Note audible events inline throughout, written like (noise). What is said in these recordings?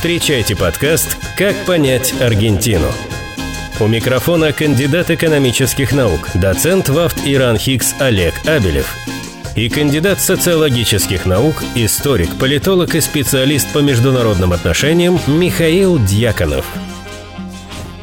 Встречайте подкаст «Как понять Аргентину». У микрофона кандидат экономических наук, доцент ВАФТ Иран Хикс Олег Абелев и кандидат социологических наук, историк, политолог и специалист по международным отношениям Михаил Дьяконов –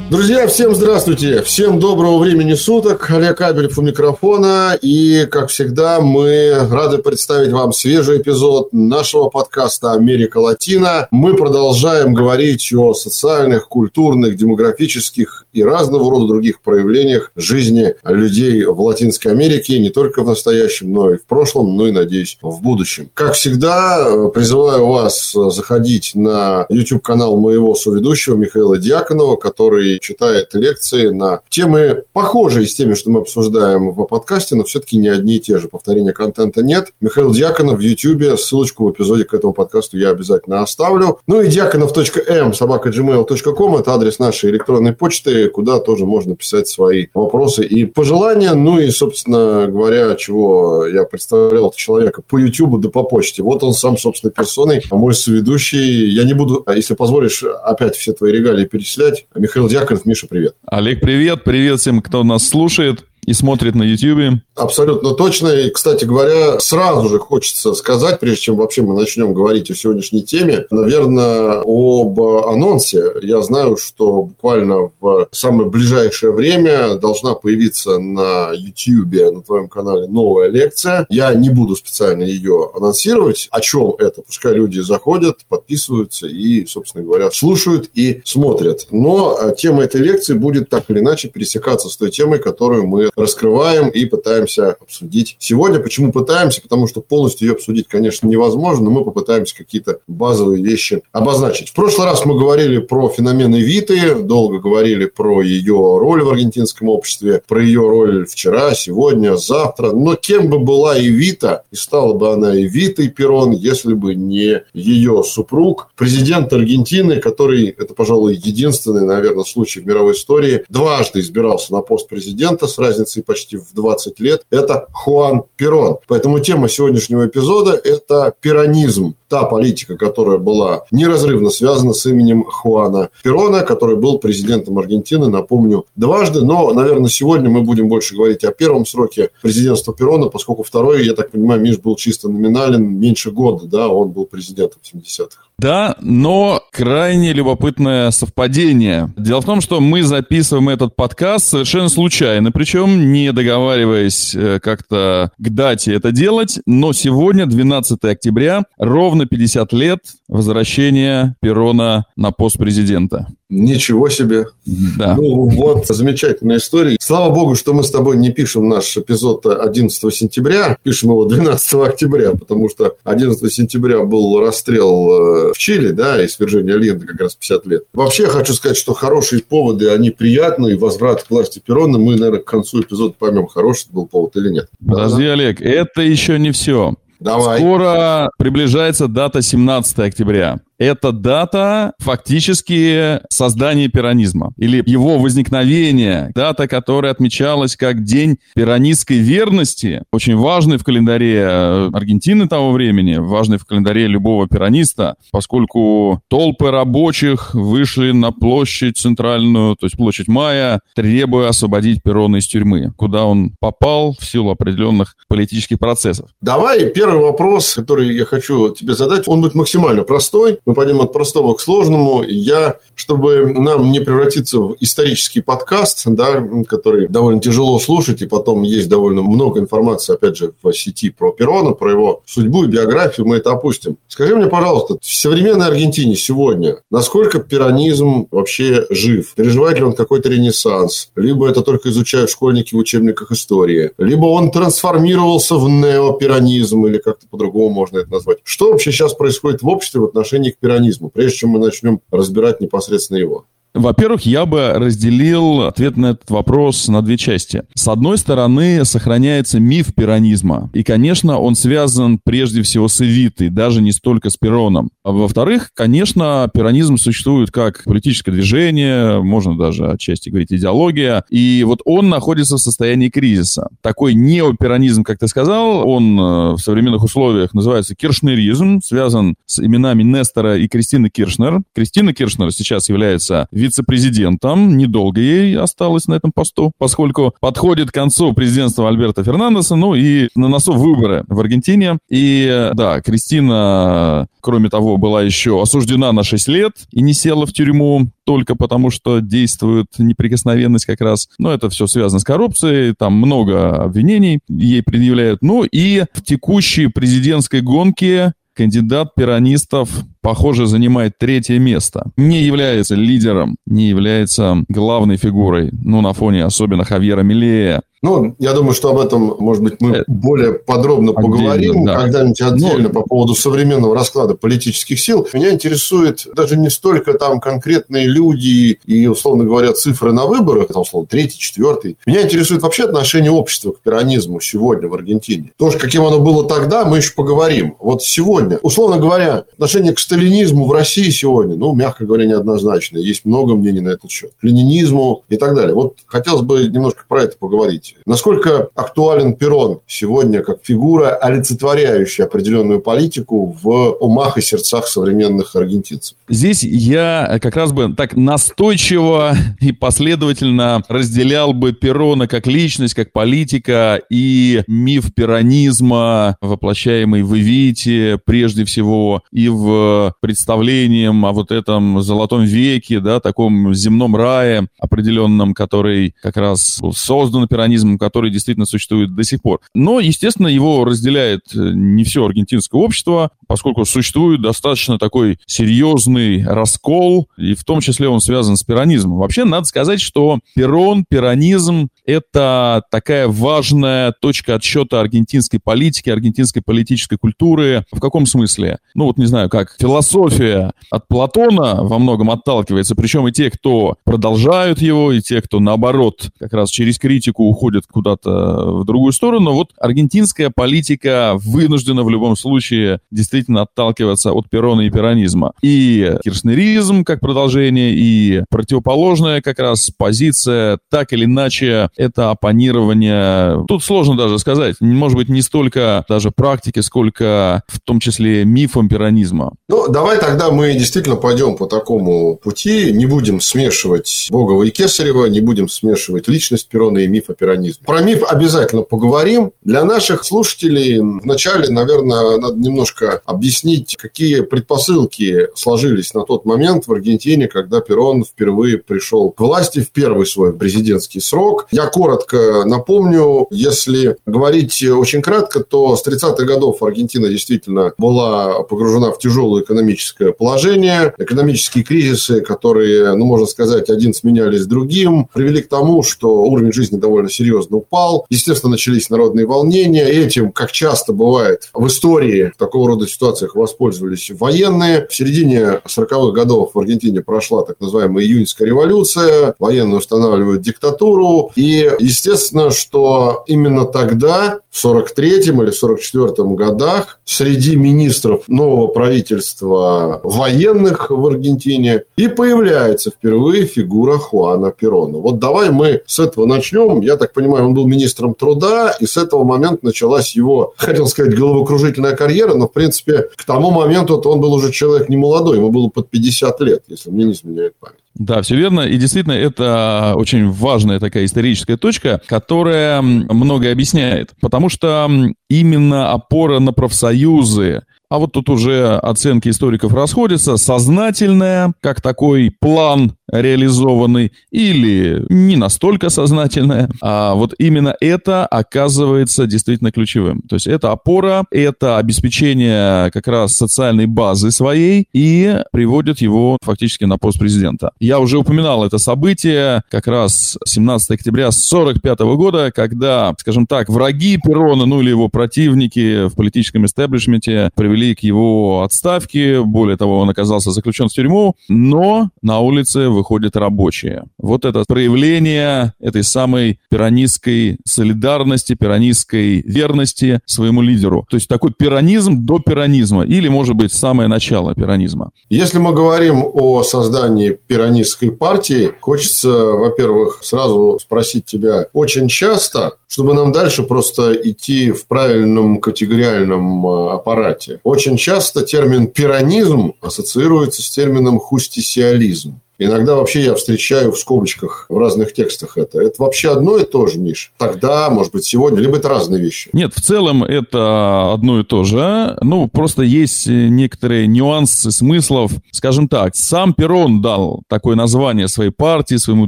Друзья, всем здравствуйте, всем доброго времени суток. Олег Абелев у микрофона. И, как всегда, мы рады представить вам свежий эпизод нашего подкаста «Америка Латина». Мы продолжаем говорить о социальных, культурных, демографических и разного рода других проявлениях жизни людей в Латинской Америке, не только в настоящем, но и в прошлом, но и, надеюсь, в будущем. Как всегда, призываю вас заходить на YouTube-канал моего соведущего Михаила Дьяконова, который читает лекции на темы, похожие с теми, что мы обсуждаем в подкасте, но все-таки не одни и те же. Повторения контента нет. Михаил Дьяконов в YouTube. Ссылочку в эпизоде к этому подкасту я обязательно оставлю. Ну и дьяконов.м собака gmail.com это адрес нашей электронной почты, куда тоже можно писать свои вопросы и пожелания. Ну и, собственно говоря, чего я представлял человека по YouTube да по почте. Вот он сам, собственно, персоной, а мой соведущий. Я не буду, если позволишь, опять все твои регалии перечислять. Михаил Дьяконов. Миша, привет. Олег, привет. Привет всем, кто нас слушает и смотрит на YouTube. Абсолютно точно. И, кстати говоря, сразу же хочется сказать, прежде чем вообще мы начнем говорить о сегодняшней теме, наверное, об анонсе. Я знаю, что буквально в самое ближайшее время должна появиться на YouTube, на твоем канале новая лекция. Я не буду специально ее анонсировать. О чем это? Пускай люди заходят, подписываются и, собственно говоря, слушают и смотрят. Но тема этой лекции будет так или иначе пересекаться с той темой, которую мы раскрываем и пытаемся обсудить сегодня. Почему пытаемся? Потому что полностью ее обсудить, конечно, невозможно, но мы попытаемся какие-то базовые вещи обозначить. В прошлый раз мы говорили про феномен Эвиты, долго говорили про ее роль в аргентинском обществе, про ее роль вчера, сегодня, завтра. Но кем бы была Эвита, и стала бы она Эвитой Перрон, если бы не ее супруг, президент Аргентины, который, это, пожалуй, единственный, наверное, случай в мировой истории, дважды избирался на пост президента с разницей разницей почти в 20 лет, это Хуан Перон. Поэтому тема сегодняшнего эпизода – это пиранизм та политика, которая была неразрывно связана с именем Хуана Перона, который был президентом Аргентины, напомню, дважды. Но, наверное, сегодня мы будем больше говорить о первом сроке президентства Перона, поскольку второй, я так понимаю, Миш был чисто номинален, меньше года, да, он был президентом в 70-х. Да, но крайне любопытное совпадение. Дело в том, что мы записываем этот подкаст совершенно случайно, причем не договариваясь э, как-то к дате это делать, но сегодня, 12 октября, ровно 50 лет возвращения Перона на пост президента. Ничего себе. Да. Ну, вот замечательная история. Слава богу, что мы с тобой не пишем наш эпизод 11 сентября, пишем его 12 октября, потому что 11 сентября был расстрел э, в Чили, да, и свержение Ленда как раз 50 лет. Вообще, хочу сказать, что хорошие поводы, они приятные. Возврат к власти Перона, мы, наверное, к концу эпизода поймем, хороший был повод или нет. Подожди, да? Олег, это еще не все. Давай. Скоро приближается дата 17 октября это дата фактически создания пиранизма или его возникновения, дата, которая отмечалась как День пиранистской верности, очень важный в календаре э, Аргентины того времени, важный в календаре любого пираниста, поскольку толпы рабочих вышли на площадь центральную, то есть площадь Мая, требуя освободить Перона из тюрьмы, куда он попал в силу определенных политических процессов. Давай первый вопрос, который я хочу тебе задать, он будет максимально простой мы пойдем от простого к сложному. Я, чтобы нам не превратиться в исторический подкаст, да, который довольно тяжело слушать, и потом есть довольно много информации, опять же, в сети про Перона, про его судьбу и биографию, мы это опустим. Скажи мне, пожалуйста, в современной Аргентине сегодня насколько пиранизм вообще жив? Переживает ли он какой-то ренессанс? Либо это только изучают школьники в учебниках истории, либо он трансформировался в неопиранизм, или как-то по-другому можно это назвать. Что вообще сейчас происходит в обществе в отношении к пиранизму, прежде чем мы начнем разбирать непосредственно его? Во-первых, я бы разделил ответ на этот вопрос на две части. С одной стороны, сохраняется миф пиранизма. И, конечно, он связан прежде всего с Эвитой, даже не столько с Пероном. А во-вторых, конечно, пиранизм существует как политическое движение, можно даже отчасти говорить идеология. И вот он находится в состоянии кризиса. Такой неопиранизм, как ты сказал, он э, в современных условиях называется киршнеризм, связан с именами Нестора и Кристины Киршнер. Кристина Киршнер сейчас является вице-президентом, недолго ей осталось на этом посту, поскольку подходит к концу президентства Альберта Фернандеса, ну и на носу выборы в Аргентине. И да, Кристина, кроме того, была еще осуждена на 6 лет и не села в тюрьму только потому, что действует неприкосновенность как раз. Но это все связано с коррупцией, там много обвинений ей предъявляют. Ну и в текущей президентской гонке кандидат пиранистов, похоже, занимает третье место. Не является лидером, не является главной фигурой, ну, на фоне особенно Хавьера Милея, ну, я думаю, что об этом, может быть, мы э, более подробно отдельно, поговорим да. когда-нибудь отдельно ну, по поводу современного расклада политических сил. Меня интересует даже не столько там конкретные люди и, условно говоря, цифры на выборах, там, условно, третий, четвертый. Меня интересует вообще отношение общества к пиранизму сегодня в Аргентине. То, каким оно было тогда, мы еще поговорим. Вот сегодня, условно говоря, отношение к сталинизму в России сегодня, ну, мягко говоря, неоднозначное. Есть много мнений на этот счет. К ленинизму и так далее. Вот хотелось бы немножко про это поговорить. Насколько актуален Перрон сегодня как фигура, олицетворяющая определенную политику в умах и сердцах современных аргентинцев? Здесь я как раз бы так настойчиво и последовательно разделял бы Перрона как личность, как политика и миф перонизма, воплощаемый в Эвите прежде всего, и в представлением о вот этом золотом веке, да, таком земном рае определенном, который как раз создан механизм, который действительно существует до сих пор. Но, естественно, его разделяет э, не все аргентинское общество, поскольку существует достаточно такой серьезный раскол, и в том числе он связан с пиранизмом. Вообще, надо сказать, что перон, пиранизм — это такая важная точка отсчета аргентинской политики, аргентинской политической культуры. В каком смысле? Ну, вот не знаю, как философия от Платона во многом отталкивается, причем и те, кто продолжают его, и те, кто, наоборот, как раз через критику уходят куда-то в другую сторону. Вот аргентинская политика вынуждена в любом случае действительно отталкиваться от перона и перонизма. И киршнеризм как продолжение, и противоположная как раз позиция, так или иначе, это оппонирование. Тут сложно даже сказать. Может быть, не столько даже практики, сколько в том числе мифом перонизма. Ну, давай тогда мы действительно пойдем по такому пути. Не будем смешивать Богова и Кесарева, не будем смешивать личность Перона и миф о механизм. Про миф обязательно поговорим. Для наших слушателей вначале, наверное, надо немножко объяснить, какие предпосылки сложились на тот момент в Аргентине, когда Перрон впервые пришел к власти в первый свой президентский срок. Я коротко напомню, если говорить очень кратко, то с 30-х годов Аргентина действительно была погружена в тяжелое экономическое положение. Экономические кризисы, которые, ну, можно сказать, один сменялись другим, привели к тому, что уровень жизни довольно серьезно упал. Естественно, начались народные волнения. Этим, как часто бывает в истории, в такого рода ситуациях воспользовались военные. В середине 40-х годов в Аргентине прошла так называемая июньская революция. Военные устанавливают диктатуру. И, естественно, что именно тогда, в 43-м или 44-м годах, среди министров нового правительства военных в Аргентине и появляется впервые фигура Хуана Перона. Вот давай мы с этого начнем. Я так понимаю, он был министром труда, и с этого момента началась его, хотел сказать, головокружительная карьера, но, в принципе, к тому моменту он был уже человек не молодой, ему было под 50 лет, если мне не изменяет память. Да, все верно. И действительно, это очень важная такая историческая точка, которая многое объясняет. Потому что именно опора на профсоюзы, а вот тут уже оценки историков расходятся, сознательная, как такой план реализованный, или не настолько сознательная, а вот именно это оказывается действительно ключевым. То есть это опора, это обеспечение как раз социальной базы своей и приводит его фактически на пост президента. Я уже упоминал это событие, как раз 17 октября 1945 года, когда, скажем так, враги Перрона, ну или его противники в политическом истеблишменте привели к его отставке. Более того, он оказался заключен в тюрьму, но на улице выходят рабочие. Вот это проявление этой самой пиранистской солидарности, пиранистской верности своему лидеру. То есть такой пиранизм до пиранизма, или, может быть, самое начало пиранизма. Если мы говорим о создании пиранистской партии, хочется, во-первых, сразу спросить тебя, очень часто, чтобы нам дальше просто идти в правильном категориальном э, аппарате, очень часто термин пиранизм ассоциируется с термином хустисиализм. Иногда вообще я встречаю в скобочках в разных текстах это. Это вообще одно и то же, Миш. Тогда, может быть, сегодня, либо это разные вещи. Нет, в целом это одно и то же. Ну, просто есть некоторые нюансы смыслов. Скажем так, сам Перрон дал такое название своей партии, своему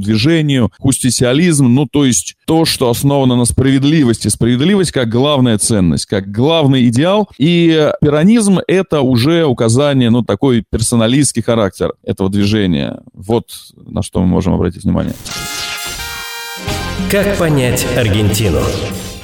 движению, хустисиализм, ну, то есть то, что основано на справедливости. Справедливость как главная ценность, как главный идеал. И пиранизм – это уже указание, ну, такой персоналистский характер этого движения вот на что мы можем обратить внимание. Как понять Аргентину?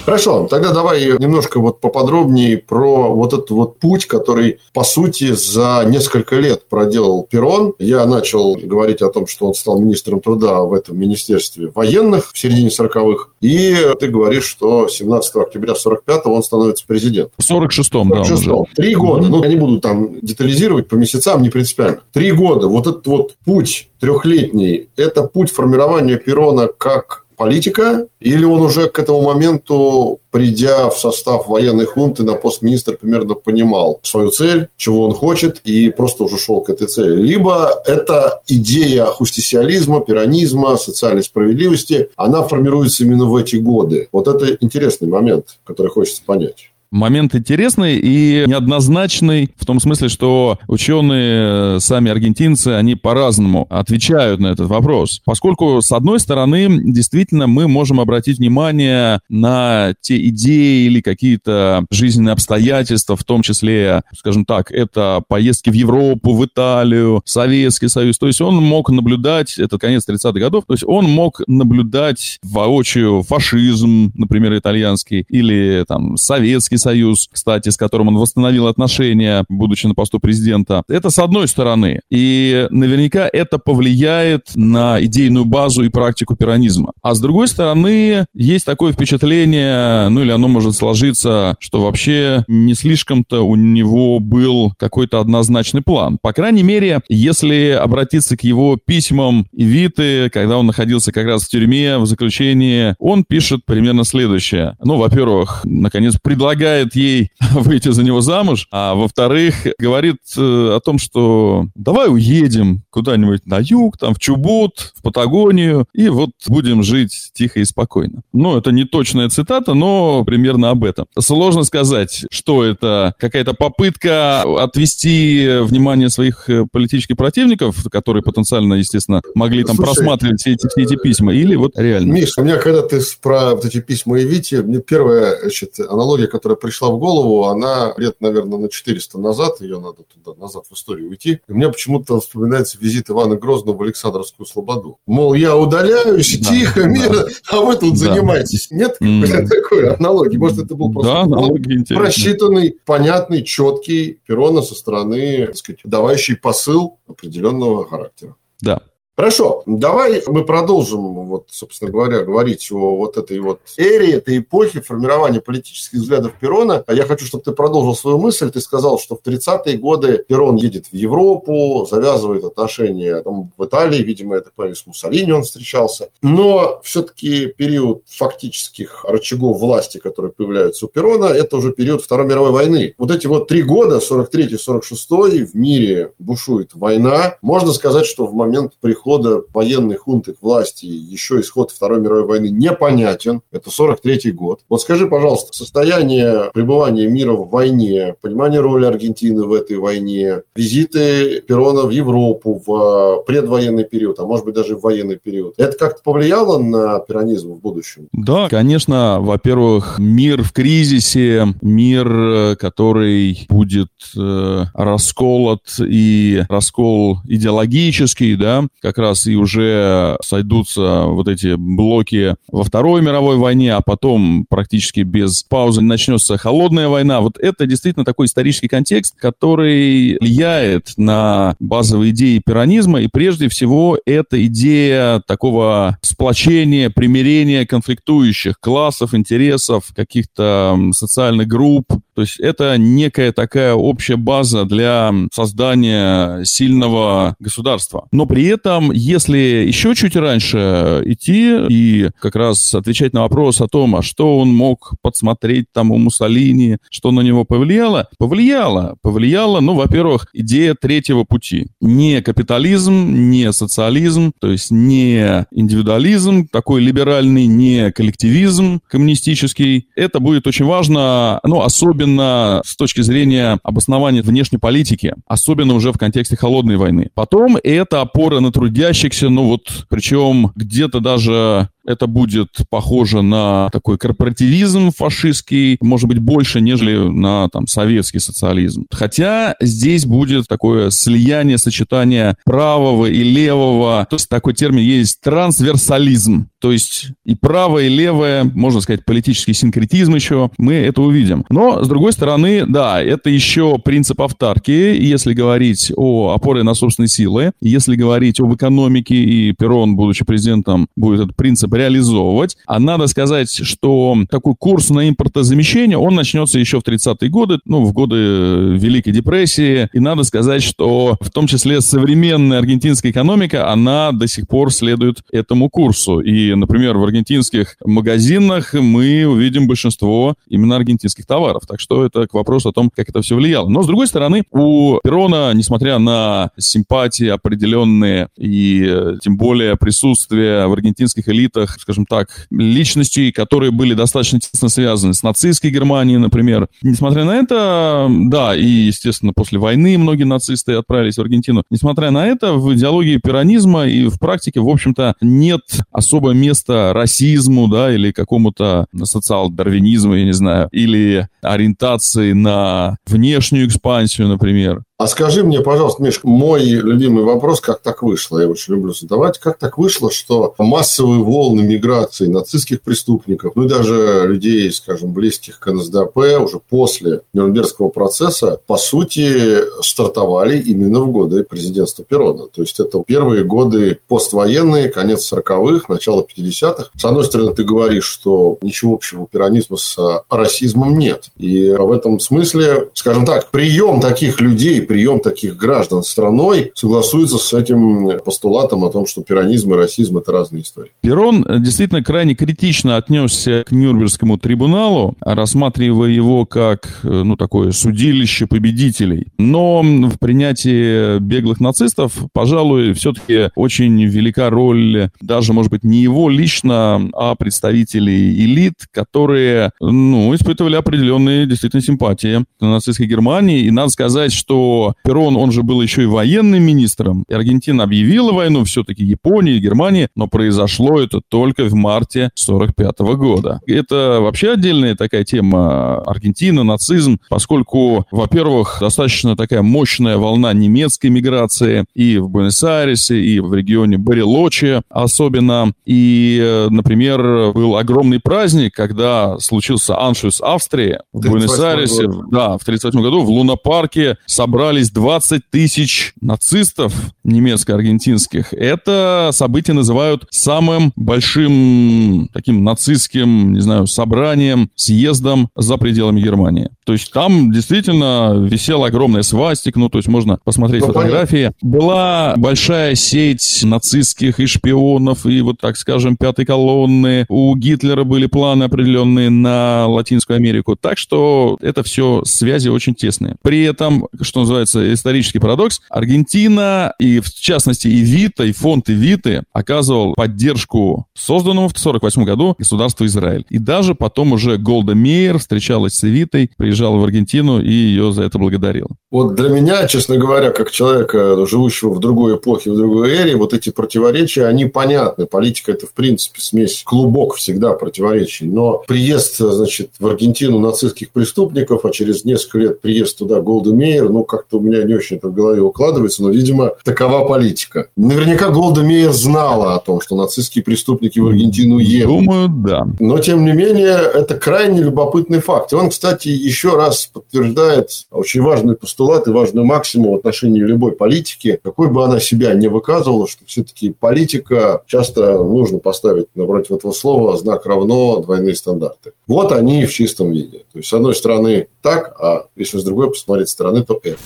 Хорошо, тогда давай немножко вот поподробнее про вот этот вот путь, который, по сути, за несколько лет проделал Перрон. Я начал говорить о том, что он стал министром труда в этом министерстве военных в середине 40-х. И ты говоришь, что 17 октября 45-го он становится президентом. В 46-м, 46 да. Три года. Ну, я не буду там детализировать по месяцам, не принципиально. Три года. Вот этот вот путь трехлетний, это путь формирования Перрона как политика, или он уже к этому моменту, придя в состав военной хунты на пост министра, примерно понимал свою цель, чего он хочет, и просто уже шел к этой цели. Либо это идея хустисиализма, пиранизма, социальной справедливости, она формируется именно в эти годы. Вот это интересный момент, который хочется понять. Момент интересный и неоднозначный в том смысле, что ученые, сами аргентинцы, они по-разному отвечают на этот вопрос. Поскольку, с одной стороны, действительно мы можем обратить внимание на те идеи или какие-то жизненные обстоятельства, в том числе, скажем так, это поездки в Европу, в Италию, Советский Союз. То есть он мог наблюдать, это конец 30-х годов, то есть он мог наблюдать воочию фашизм, например, итальянский, или там советский Советский Союз, кстати, с которым он восстановил отношения, будучи на посту президента. Это с одной стороны. И наверняка это повлияет на идейную базу и практику пиранизма. А с другой стороны, есть такое впечатление, ну или оно может сложиться, что вообще не слишком-то у него был какой-то однозначный план. По крайней мере, если обратиться к его письмам Виты, когда он находился как раз в тюрьме, в заключении, он пишет примерно следующее. Ну, во-первых, наконец, предлагает предлагает ей (laughs) выйти за него замуж, а во-вторых, говорит э, о том, что давай уедем куда-нибудь на юг, там в Чубут, в Патагонию, и вот будем жить тихо и спокойно. Ну, это не точная цитата, но примерно об этом. Сложно сказать, что это какая-то попытка отвести внимание своих э, политических противников, которые потенциально, естественно, могли там Слушай, просматривать все эти, все эти письма, или вот реально. Миш, у меня, когда ты про вот эти письма и Вити, мне первая значит, аналогия, которая пришла в голову, она лет, наверное, на 400 назад, ее надо туда, назад в историю уйти. И мне почему-то вспоминается визит Ивана Грозного в Александровскую Слободу. Мол, я удаляюсь, да, тихо, да. мирно, а вы тут да. занимаетесь. Нет mm. такой аналогии? Может, это был просто да, просчитанный, понятный, четкий перона со стороны, так сказать, давающий посыл определенного характера. Да. Хорошо, давай мы продолжим, вот, собственно говоря, говорить о вот этой вот эре, этой эпохи формирования политических взглядов Перона. А я хочу, чтобы ты продолжил свою мысль. Ты сказал, что в 30-е годы Перон едет в Европу, завязывает отношения там, в Италии, видимо, это понимаю, с Муссолини он встречался. Но все-таки период фактических рычагов власти, которые появляются у Перона, это уже период Второй мировой войны. Вот эти вот три года, 43-46, в мире бушует война. Можно сказать, что в момент прихода прихода военной хунты к власти, еще исход Второй мировой войны непонятен. Это 43 год. Вот скажи, пожалуйста, состояние пребывания мира в войне, понимание роли Аргентины в этой войне, визиты Перона в Европу в предвоенный период, а может быть даже в военный период. Это как-то повлияло на пиранизм в будущем? Да, конечно. Во-первых, мир в кризисе, мир, который будет э, расколот и раскол идеологический, да, как как раз и уже сойдутся вот эти блоки во Второй мировой войне, а потом практически без паузы начнется холодная война. Вот это действительно такой исторический контекст, который влияет на базовые идеи пиранизма, и прежде всего это идея такого сплочения, примирения конфликтующих классов, интересов, каких-то социальных групп. То есть это некая такая общая база для создания сильного государства. Но при этом, если еще чуть раньше идти и как раз отвечать на вопрос о том, а что он мог подсмотреть там у Муссолини, что на него повлияло, повлияло. Повлияло, ну, во-первых, идея третьего пути. Не капитализм, не социализм, то есть не индивидуализм такой либеральный, не коллективизм коммунистический. Это будет очень важно, ну, особенно с точки зрения обоснования внешней политики, особенно уже в контексте холодной войны. Потом это опора на трудящихся, ну вот, причем где-то даже это будет похоже на такой корпоративизм фашистский, может быть, больше, нежели на там, советский социализм. Хотя здесь будет такое слияние, сочетание правого и левого. То есть такой термин есть трансверсализм. То есть и правое, и левое, можно сказать, политический синкретизм еще, мы это увидим. Но, с другой стороны, да, это еще принцип автарки, если говорить о опоре на собственные силы, если говорить об экономике, и Перрон, будучи президентом, будет этот принцип реализовывать. А надо сказать, что такой курс на импортозамещение, он начнется еще в 30-е годы, ну, в годы Великой депрессии. И надо сказать, что в том числе современная аргентинская экономика, она до сих пор следует этому курсу. И, например, в аргентинских магазинах мы увидим большинство именно аргентинских товаров. Так что это к вопросу о том, как это все влияло. Но, с другой стороны, у Перона, несмотря на симпатии определенные и э, тем более присутствие в аргентинских элитах разных, скажем так, личностей, которые были достаточно тесно связаны с нацистской Германией, например. Несмотря на это, да, и, естественно, после войны многие нацисты отправились в Аргентину. Несмотря на это, в идеологии пиранизма и в практике, в общем-то, нет особо места расизму, да, или какому-то социал-дарвинизму, я не знаю, или ориентации на внешнюю экспансию, например. А скажи мне, пожалуйста, Миш, мой любимый вопрос, как так вышло, я очень люблю задавать, как так вышло, что массовые волны миграции нацистских преступников, ну и даже людей, скажем, близких к НСДАП уже после Нюрнбергского процесса, по сути, стартовали именно в годы президентства Перона. То есть, это первые годы поствоенные, конец 40-х, начало 50-х. С одной стороны, ты говоришь, что ничего общего у пиранизма с расизмом нет. И в этом смысле, скажем так, прием таких людей прием таких граждан страной согласуется с этим постулатом о том, что пиранизм и расизм – это разные истории. Перрон действительно крайне критично отнесся к Нюрнбергскому трибуналу, рассматривая его как ну, такое судилище победителей. Но в принятии беглых нацистов, пожалуй, все-таки очень велика роль даже, может быть, не его лично, а представителей элит, которые ну, испытывали определенные действительно симпатии к нацистской Германии. И надо сказать, что Перрон, он же был еще и военным министром, и Аргентина объявила войну все-таки Японии, Германии, но произошло это только в марте 45 года. Это вообще отдельная такая тема Аргентина, нацизм, поскольку, во-первых, достаточно такая мощная волна немецкой миграции и в Буэнос-Айресе, и в регионе Барелочи особенно. И, например, был огромный праздник, когда случился аншус Австрии в Буэнос-Айресе, да, в 1938 году в Лунопарке собрали собрались 20 тысяч нацистов немецко-аргентинских. Это событие называют самым большим таким нацистским, не знаю, собранием, съездом за пределами Германии. То есть там действительно висела огромная свастик, ну, то есть можно посмотреть ну, фотографии. Была большая сеть нацистских и шпионов, и вот, так скажем, пятой колонны. У Гитлера были планы определенные на Латинскую Америку. Так что это все связи очень тесные. При этом, что называется, называется исторический парадокс. Аргентина, и в частности и Вита, и фонд Виты оказывал поддержку созданному в 1948 году государству Израиль. И даже потом уже Голда Мейер встречалась с Эвитой, приезжала в Аргентину и ее за это благодарила. Вот для меня, честно говоря, как человека, живущего в другой эпохе, в другой эре, вот эти противоречия, они понятны. Политика – это, в принципе, смесь, клубок всегда противоречий. Но приезд, значит, в Аргентину нацистских преступников, а через несколько лет приезд туда Голда Мейер, ну, как как-то у меня не очень это в голове укладывается, но, видимо, такова политика. Наверняка Голда Мейер знала о том, что нацистские преступники в Аргентину едут. Думаю, да. Но, тем не менее, это крайне любопытный факт. И он, кстати, еще раз подтверждает очень важный постулат и важную максимум в отношении любой политики, какой бы она себя не выказывала, что все-таки политика часто нужно поставить напротив этого слова знак равно двойные стандарты. Вот они в чистом виде. То есть, с одной стороны так, а если с другой посмотреть стороны, то это.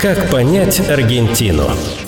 Как понять Аргентину?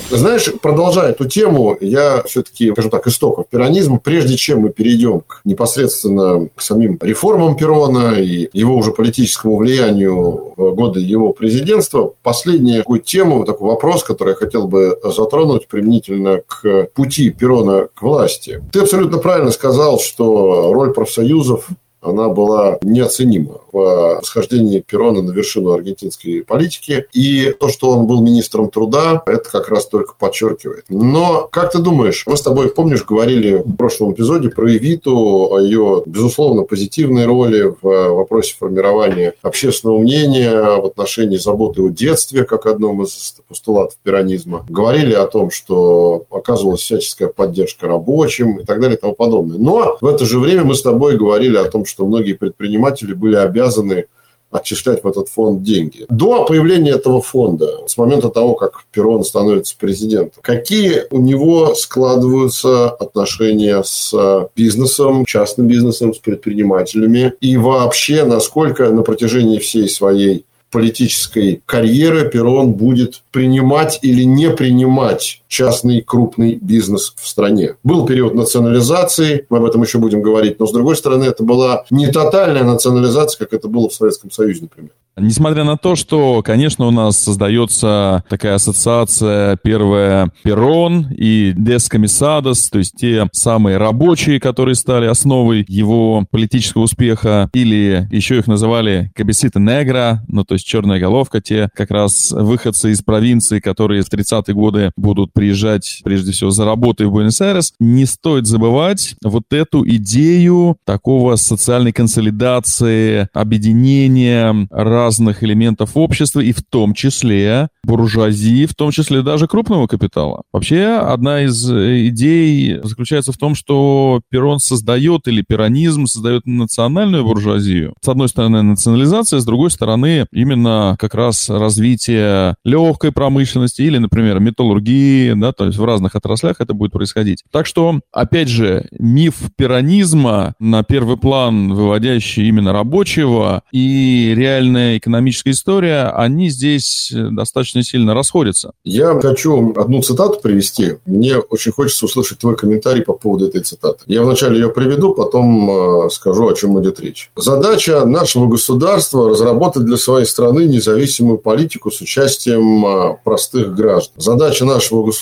Знаешь, продолжая эту тему, я все-таки, скажу так, истоков перонизма, прежде чем мы перейдем к непосредственно к самим реформам Перона и его уже политическому влиянию в годы его президентства, последнюю такую тему, такой вопрос, который я хотел бы затронуть применительно к пути Перона к власти. Ты абсолютно правильно сказал, что роль профсоюзов она была неоценима в восхождении Перона на вершину аргентинской политики. И то, что он был министром труда, это как раз только подчеркивает. Но, как ты думаешь, мы с тобой, помнишь, говорили в прошлом эпизоде про Эвиту, о ее, безусловно, позитивной роли в вопросе формирования общественного мнения в отношении заботы о детстве, как одном из постулатов пиранизма. Говорили о том, что оказывалась всяческая поддержка рабочим и так далее и тому подобное. Но в это же время мы с тобой говорили о том, что многие предприниматели были обязаны отчислять в этот фонд деньги. До появления этого фонда, с момента того, как Перрон становится президентом, какие у него складываются отношения с бизнесом, частным бизнесом, с предпринимателями и вообще, насколько на протяжении всей своей политической карьеры Перрон будет принимать или не принимать частный крупный бизнес в стране. Был период национализации, мы об этом еще будем говорить, но, с другой стороны, это была не тотальная национализация, как это было в Советском Союзе, например. Несмотря на то, что, конечно, у нас создается такая ассоциация первая Перрон и Дескомисадос, то есть те самые рабочие, которые стали основой его политического успеха, или еще их называли Кабесита Негра, ну то есть черная головка, те как раз выходцы из провинции, которые в 30-е годы будут приезжать прежде всего за работой в Буэнос-Айрес. Не стоит забывать вот эту идею такого социальной консолидации, объединения разных элементов общества, и в том числе буржуазии, в том числе даже крупного капитала. Вообще, одна из э, идей заключается в том, что Перрон создает, или перонизм создает национальную буржуазию. С одной стороны, национализация, с другой стороны, именно как раз развитие легкой промышленности или, например, металлургии, да, то есть в разных отраслях это будет происходить. Так что, опять же, миф перонизма на первый план, выводящий именно рабочего, и реальная экономическая история, они здесь достаточно сильно расходятся. Я хочу одну цитату привести. Мне очень хочется услышать твой комментарий по поводу этой цитаты. Я вначале ее приведу, потом э, скажу, о чем идет речь. Задача нашего государства – разработать для своей страны независимую политику с участием э, простых граждан. Задача нашего государства –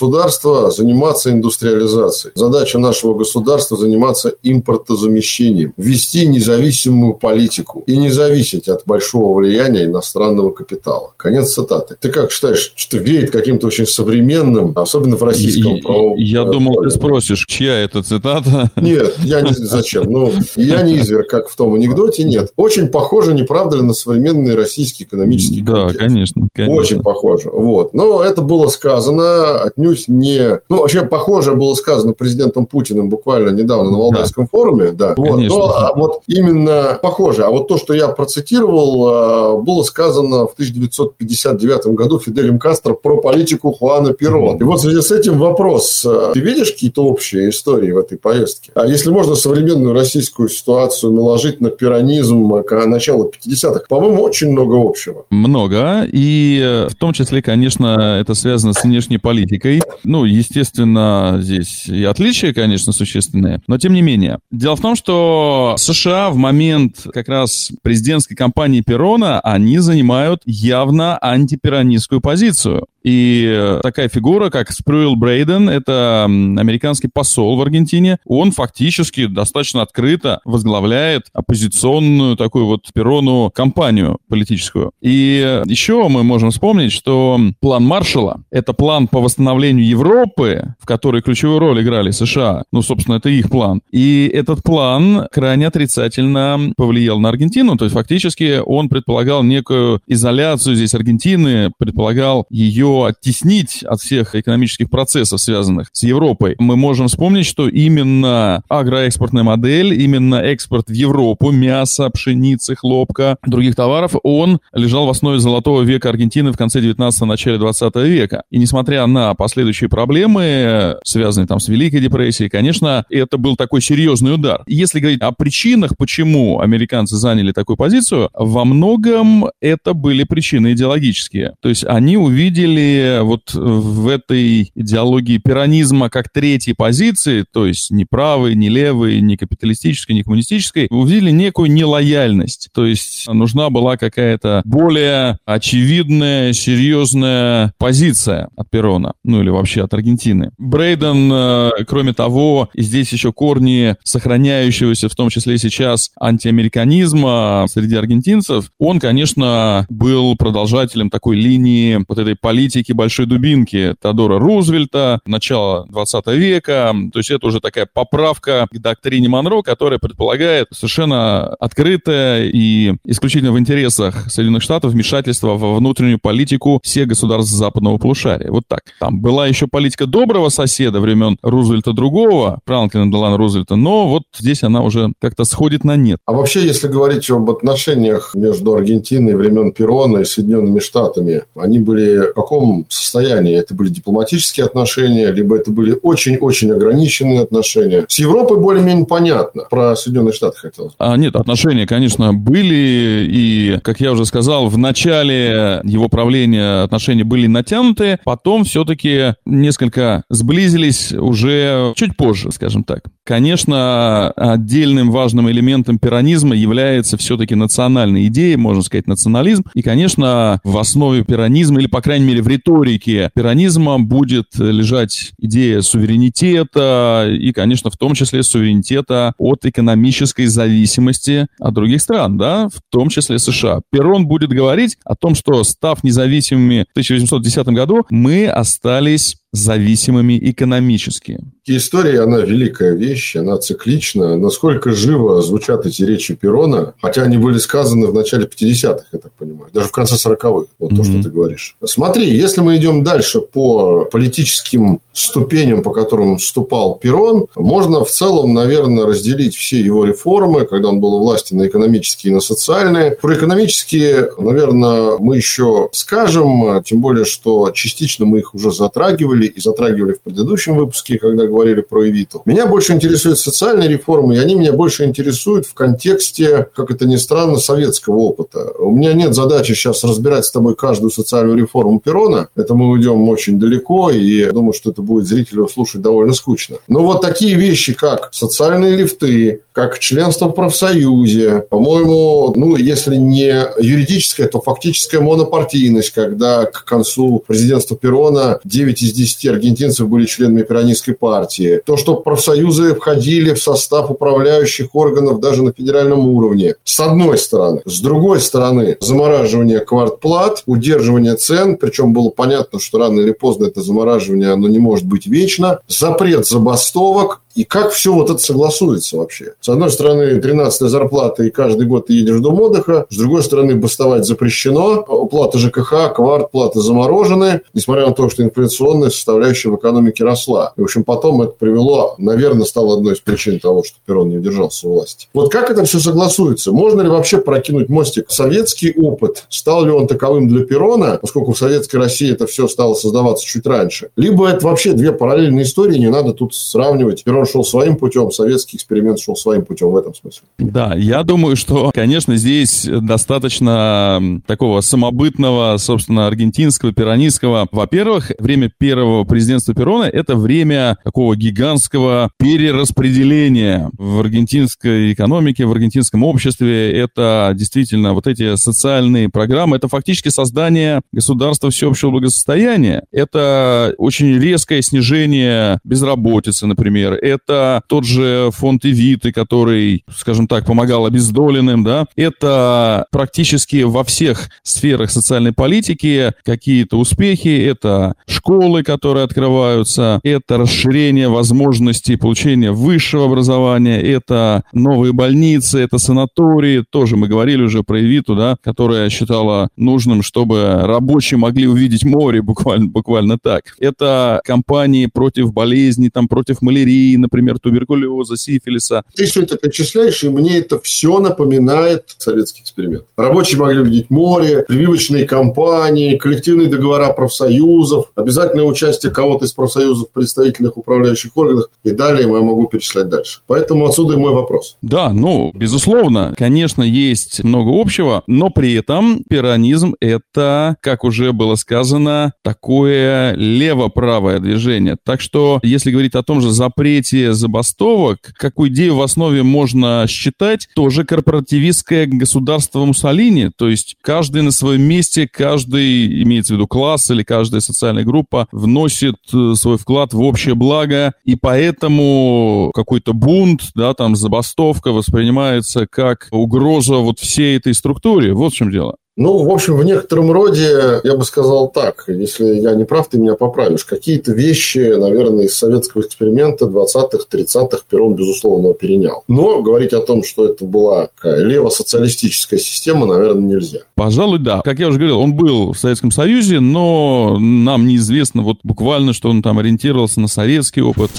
заниматься индустриализацией. Задача нашего государства – заниматься импортозамещением. Вести независимую политику и не зависеть от большого влияния иностранного капитала. Конец цитаты. Ты как считаешь, что веет каким-то очень современным, особенно в российском правом? Я думал, ты спросишь, чья это цитата? Нет, я не... Зачем? Ну, я не изверг, как в том анекдоте, нет. Очень похоже, не правда ли, на современный российский экономический Да, конечно, конечно. Очень похоже. Вот. Но это было сказано отнюдь не... Ну, вообще, похоже было сказано президентом Путиным буквально недавно на Валдайском да. форуме. Да. Вот. Но а, вот именно похоже. А вот то, что я процитировал, а, было сказано в 1959 году Фиделем Кастро про политику Хуана Перрона. И вот в связи с этим вопрос. Ты видишь какие-то общие истории в этой поездке? А если можно современную российскую ситуацию наложить на пиранизм начала 50-х, по-моему, очень много общего. Много. И э, в том числе, конечно, это связано с внешней политикой. Ну, естественно, здесь и отличия, конечно, существенные. Но тем не менее. Дело в том, что США в момент как раз президентской кампании Перрона они занимают явно антипиранистскую позицию. И такая фигура, как Спруил Брейден, это американский посол в Аргентине, он фактически достаточно открыто возглавляет оппозиционную такую вот Перрону кампанию политическую. И еще мы можем вспомнить, что план Маршалла — это план по восстановлению Европы, в которой ключевую роль играли США. Ну, собственно, это их план. И этот план крайне отрицательно повлиял на Аргентину. То есть фактически он предполагал некую изоляцию здесь Аргентины, предполагал ее оттеснить от всех экономических процессов, связанных с Европой. Мы можем вспомнить, что именно агроэкспортная модель, именно экспорт в Европу мяса, пшеницы, хлопка, других товаров, он лежал в основе золотого века Аргентины в конце 19-го, начале 20 века. И несмотря на последующие проблемы, связанные там с Великой депрессией, конечно, это был такой серьезный удар. Если говорить о причинах, почему американцы заняли такую позицию, во многом это были причины идеологические. То есть они увидели вот в этой идеологии пиранизма как третьей позиции, то есть ни правой, ни левой, ни капиталистической, ни коммунистической, увидели некую нелояльность. То есть нужна была какая-то более очевидная, серьезная позиция от Перона, ну или вообще от Аргентины. Брейден, э, кроме того, здесь еще корни сохраняющегося, в том числе сейчас, антиамериканизма среди аргентинцев, он, конечно, был продолжателем такой линии вот этой политики большой дубинки Теодора Рузвельта, начала 20 века. То есть это уже такая поправка к доктрине Монро, которая предполагает совершенно открытое и исключительно в интересах Соединенных Штатов вмешательство во внутреннюю политику всех государств западного полушария. Вот так. Там была еще политика доброго соседа времен Рузвельта другого, Франклина Делана Рузвельта, но вот здесь она уже как-то сходит на нет. А вообще, если говорить об отношениях между Аргентиной времен Перона и Соединенными Штатами, они были в каком состоянии? Это были дипломатические отношения, либо это были очень-очень ограниченные отношения? С Европой более-менее понятно. Про Соединенные Штаты хотел. А, нет, отношения, конечно, были, и, как я уже сказал, в начале его правления отношения были натянуты, потом все-таки несколько сблизились уже чуть позже, скажем так. Конечно, отдельным важным элементом пиранизма является все-таки национальная идея, можно сказать, национализм. И, конечно, в основе пиранизма, или, по крайней мере, в риторике пиранизма будет лежать идея суверенитета и, конечно, в том числе суверенитета от экономической зависимости от других стран, да, в том числе США. Перрон будет говорить о том, что, став независимыми в 1810 году, мы остались please. Зависимыми экономически. История, она великая вещь, она циклична. Насколько живо звучат эти речи Перона, хотя они были сказаны в начале 50-х, я так понимаю, даже в конце 40-х, вот mm-hmm. то, что ты говоришь. Смотри, если мы идем дальше по политическим ступеням, по которым вступал Перон, можно в целом, наверное, разделить все его реформы, когда он был у власти на экономические и на социальные. Про экономические, наверное, мы еще скажем, тем более, что частично мы их уже затрагивали, затрагивали и затрагивали в предыдущем выпуске, когда говорили про Эвиту. Меня больше интересуют социальные реформы, и они меня больше интересуют в контексте, как это ни странно, советского опыта. У меня нет задачи сейчас разбирать с тобой каждую социальную реформу Перона. Это мы уйдем очень далеко, и думаю, что это будет зрителю слушать довольно скучно. Но вот такие вещи, как социальные лифты, как членство в профсоюзе, по-моему, ну, если не юридическая, то фактическая монопартийность, когда к концу президентства Перона 9 из 10 10 аргентинцев были членами пиранистской партии. То, что профсоюзы входили в состав управляющих органов даже на федеральном уровне. С одной стороны. С другой стороны, замораживание квартплат, удерживание цен, причем было понятно, что рано или поздно это замораживание, оно не может быть вечно, запрет забастовок, и как все вот это согласуется вообще? С одной стороны, 13 зарплата, и каждый год ты едешь в дом отдыха. С другой стороны, бастовать запрещено. Уплата ЖКХ, кварт, платы заморожены. Несмотря на то, что инфляционная составляющая в экономике росла. И, в общем, потом это привело, наверное, стало одной из причин того, что Перрон не удержался у власти. Вот как это все согласуется? Можно ли вообще прокинуть мостик? Советский опыт, стал ли он таковым для Перрона, поскольку в Советской России это все стало создаваться чуть раньше? Либо это вообще две параллельные истории, не надо тут сравнивать. Перрон шел своим путем, советский эксперимент шел своим путем в этом смысле. Да, я думаю, что, конечно, здесь достаточно такого самобытного, собственно, аргентинского, пиранистского. Во-первых, время первого президентства Перона – это время такого гигантского перераспределения в аргентинской экономике, в аргентинском обществе. Это действительно вот эти социальные программы, это фактически создание государства всеобщего благосостояния. Это очень резкое снижение безработицы, например, это тот же фонд Эвиты, который, скажем так, помогал обездоленным, да, это практически во всех сферах социальной политики какие-то успехи, это школы, которые открываются, это расширение возможностей получения высшего образования, это новые больницы, это санатории, тоже мы говорили уже про Эвиту, да, которая считала нужным, чтобы рабочие могли увидеть море (laughs) буквально, буквально так. Это кампании против болезней, там, против малярии, например, туберкулеза, сифилиса. Ты все это перечисляешь, и мне это все напоминает советский эксперимент. Рабочие могли увидеть море, прививочные кампании, коллективные договора профсоюзов, обязательное участие кого-то из профсоюзов в представительных управляющих органах и далее я могу перечислять дальше. Поэтому отсюда и мой вопрос. Да, ну, безусловно, конечно, есть много общего, но при этом пиранизм – это, как уже было сказано, такое лево-правое движение. Так что, если говорить о том же запрете забастовок, какую идею в основе можно считать, тоже корпоративистское государство Муссолини, то есть каждый на своем месте, каждый, имеется в виду класс или каждая социальная группа, вносит э, свой вклад в общее благо, и поэтому какой-то бунт, да, там забастовка воспринимается как угроза вот всей этой структуре. Вот в чем дело. Ну, в общем, в некотором роде, я бы сказал так, если я не прав, ты меня поправишь. Какие-то вещи, наверное, из советского эксперимента 20-х, 30-х Перрон, безусловно, перенял. Но говорить о том, что это была такая левосоциалистическая система, наверное, нельзя. Пожалуй, да. Как я уже говорил, он был в Советском Союзе, но нам неизвестно вот буквально, что он там ориентировался на советский опыт.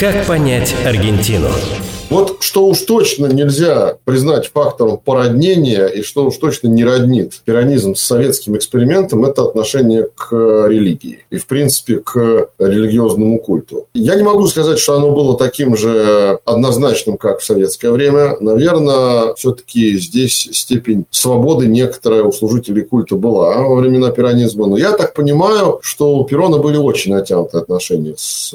Как понять Аргентину? Вот что уж точно нельзя признать фактором породнения и что уж точно не роднит пиранизм с советским экспериментом, это отношение к религии и, в принципе, к религиозному культу. Я не могу сказать, что оно было таким же однозначным, как в советское время. Наверное, все-таки здесь степень свободы некоторая у служителей культа была во времена пиранизма. Но я так понимаю, что у Перона были очень натянутые отношения с